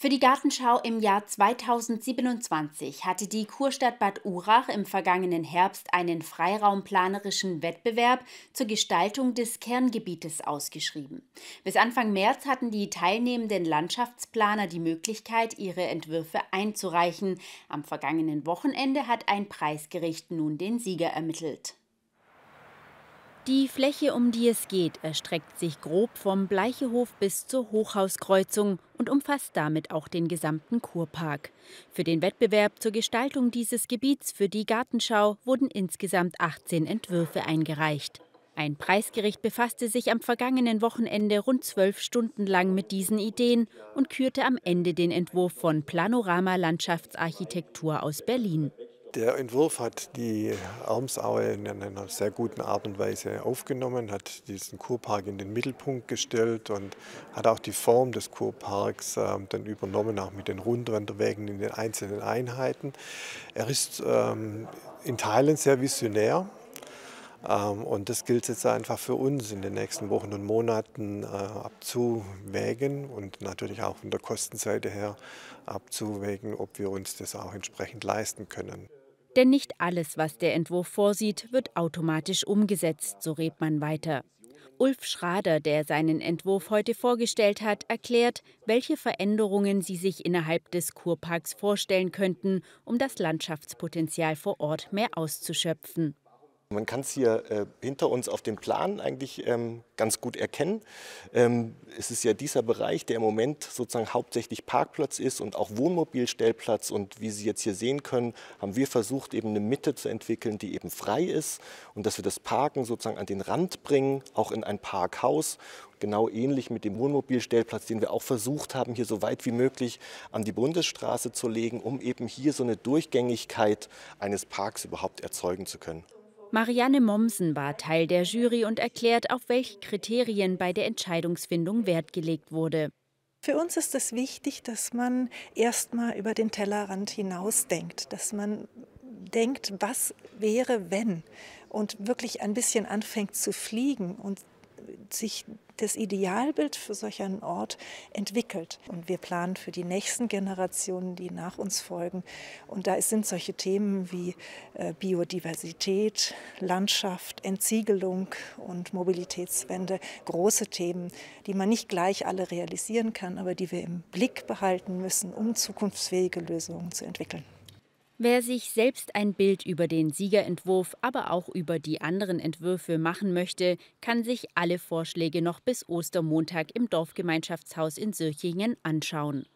Für die Gartenschau im Jahr 2027 hatte die Kurstadt Bad Urach im vergangenen Herbst einen freiraumplanerischen Wettbewerb zur Gestaltung des Kerngebietes ausgeschrieben. Bis Anfang März hatten die teilnehmenden Landschaftsplaner die Möglichkeit, ihre Entwürfe einzureichen. Am vergangenen Wochenende hat ein Preisgericht nun den Sieger ermittelt. Die Fläche, um die es geht, erstreckt sich grob vom Bleichehof bis zur Hochhauskreuzung und umfasst damit auch den gesamten Kurpark. Für den Wettbewerb zur Gestaltung dieses Gebiets für die Gartenschau wurden insgesamt 18 Entwürfe eingereicht. Ein Preisgericht befasste sich am vergangenen Wochenende rund zwölf Stunden lang mit diesen Ideen und kürte am Ende den Entwurf von Planorama Landschaftsarchitektur aus Berlin. Der Entwurf hat die Armsaue in einer sehr guten Art und Weise aufgenommen, hat diesen Kurpark in den Mittelpunkt gestellt und hat auch die Form des Kurparks äh, dann übernommen, auch mit den Rundwanderwegen in den einzelnen Einheiten. Er ist ähm, in Teilen sehr visionär. Ähm, und das gilt jetzt einfach für uns in den nächsten Wochen und Monaten äh, abzuwägen und natürlich auch von der Kostenseite her abzuwägen, ob wir uns das auch entsprechend leisten können. Denn nicht alles, was der Entwurf vorsieht, wird automatisch umgesetzt, so Rebmann weiter. Ulf Schrader, der seinen Entwurf heute vorgestellt hat, erklärt, welche Veränderungen sie sich innerhalb des Kurparks vorstellen könnten, um das Landschaftspotenzial vor Ort mehr auszuschöpfen. Man kann es hier äh, hinter uns auf dem Plan eigentlich ähm, ganz gut erkennen. Ähm, es ist ja dieser Bereich, der im Moment sozusagen hauptsächlich Parkplatz ist und auch Wohnmobilstellplatz. Und wie Sie jetzt hier sehen können, haben wir versucht, eben eine Mitte zu entwickeln, die eben frei ist und dass wir das Parken sozusagen an den Rand bringen, auch in ein Parkhaus. Genau ähnlich mit dem Wohnmobilstellplatz, den wir auch versucht haben, hier so weit wie möglich an die Bundesstraße zu legen, um eben hier so eine Durchgängigkeit eines Parks überhaupt erzeugen zu können. Marianne Mommsen war Teil der Jury und erklärt, auf welche Kriterien bei der Entscheidungsfindung Wert gelegt wurde. Für uns ist es wichtig, dass man erstmal über den Tellerrand hinausdenkt, dass man denkt, was wäre, wenn und wirklich ein bisschen anfängt zu fliegen und sich das Idealbild für solch einen Ort entwickelt. Und wir planen für die nächsten Generationen, die nach uns folgen. Und da sind solche Themen wie äh, Biodiversität, Landschaft, Entsiegelung und Mobilitätswende große Themen, die man nicht gleich alle realisieren kann, aber die wir im Blick behalten müssen, um zukunftsfähige Lösungen zu entwickeln. Wer sich selbst ein Bild über den Siegerentwurf, aber auch über die anderen Entwürfe machen möchte, kann sich alle Vorschläge noch bis Ostermontag im Dorfgemeinschaftshaus in Sirchingen anschauen.